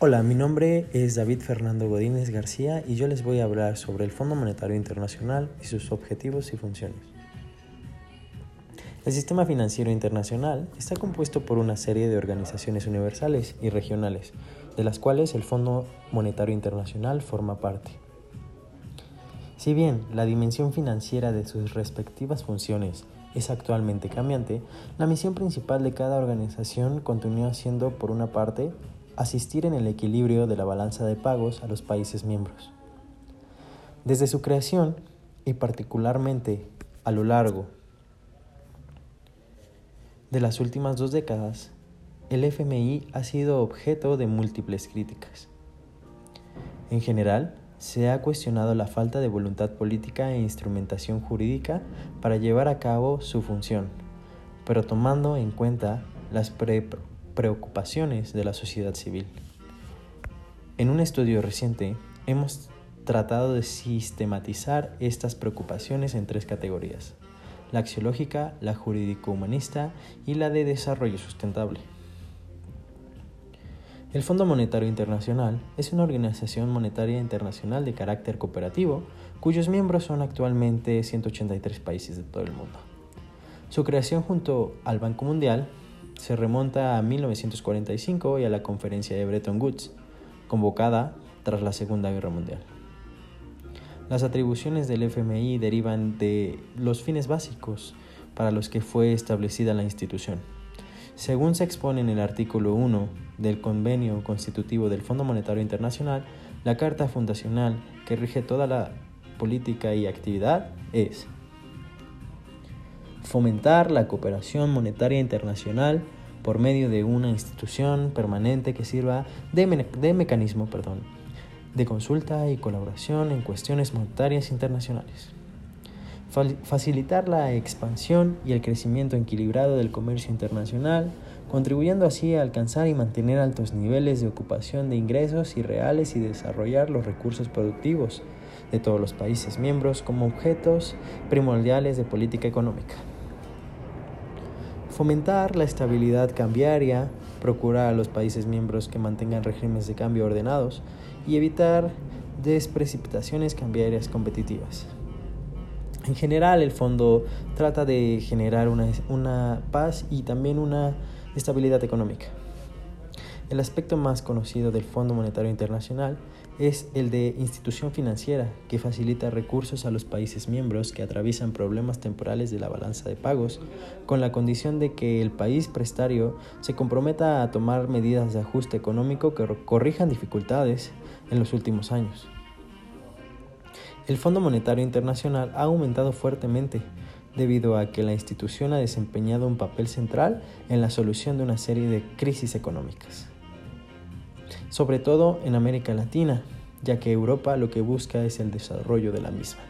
Hola, mi nombre es David Fernando Godínez García y yo les voy a hablar sobre el Fondo Monetario Internacional y sus objetivos y funciones. El sistema financiero internacional está compuesto por una serie de organizaciones universales y regionales, de las cuales el Fondo Monetario Internacional forma parte. Si bien la dimensión financiera de sus respectivas funciones es actualmente cambiante, la misión principal de cada organización continúa siendo, por una parte, asistir en el equilibrio de la balanza de pagos a los países miembros. Desde su creación, y particularmente a lo largo de las últimas dos décadas, el FMI ha sido objeto de múltiples críticas. En general, se ha cuestionado la falta de voluntad política e instrumentación jurídica para llevar a cabo su función, pero tomando en cuenta las pre preocupaciones de la sociedad civil. En un estudio reciente hemos tratado de sistematizar estas preocupaciones en tres categorías, la axiológica, la jurídico-humanista y la de desarrollo sustentable. El Fondo Monetario Internacional es una organización monetaria internacional de carácter cooperativo cuyos miembros son actualmente 183 países de todo el mundo. Su creación junto al Banco Mundial se remonta a 1945 y a la conferencia de Bretton Woods, convocada tras la Segunda Guerra Mundial. Las atribuciones del FMI derivan de los fines básicos para los que fue establecida la institución. Según se expone en el artículo 1 del Convenio Constitutivo del Fondo Monetario Internacional, la Carta Fundacional que rige toda la política y actividad es fomentar la cooperación monetaria internacional por medio de una institución permanente que sirva de, mecanismo perdón, de consulta y colaboración en cuestiones monetarias internacionales. Facilitar la expansión y el crecimiento equilibrado del comercio internacional, contribuyendo así a alcanzar y mantener altos niveles de ocupación de ingresos y reales y desarrollar los recursos productivos de todos los países miembros como objetos primordiales de política económica fomentar la estabilidad cambiaria, procurar a los países miembros que mantengan regímenes de cambio ordenados y evitar desprecipitaciones cambiarias competitivas. En general, el fondo trata de generar una, una paz y también una estabilidad económica. El aspecto más conocido del Fondo Monetario Internacional es el de institución financiera, que facilita recursos a los países miembros que atraviesan problemas temporales de la balanza de pagos, con la condición de que el país prestario se comprometa a tomar medidas de ajuste económico que corrijan dificultades en los últimos años. El Fondo Monetario Internacional ha aumentado fuertemente debido a que la institución ha desempeñado un papel central en la solución de una serie de crisis económicas sobre todo en América Latina, ya que Europa lo que busca es el desarrollo de la misma.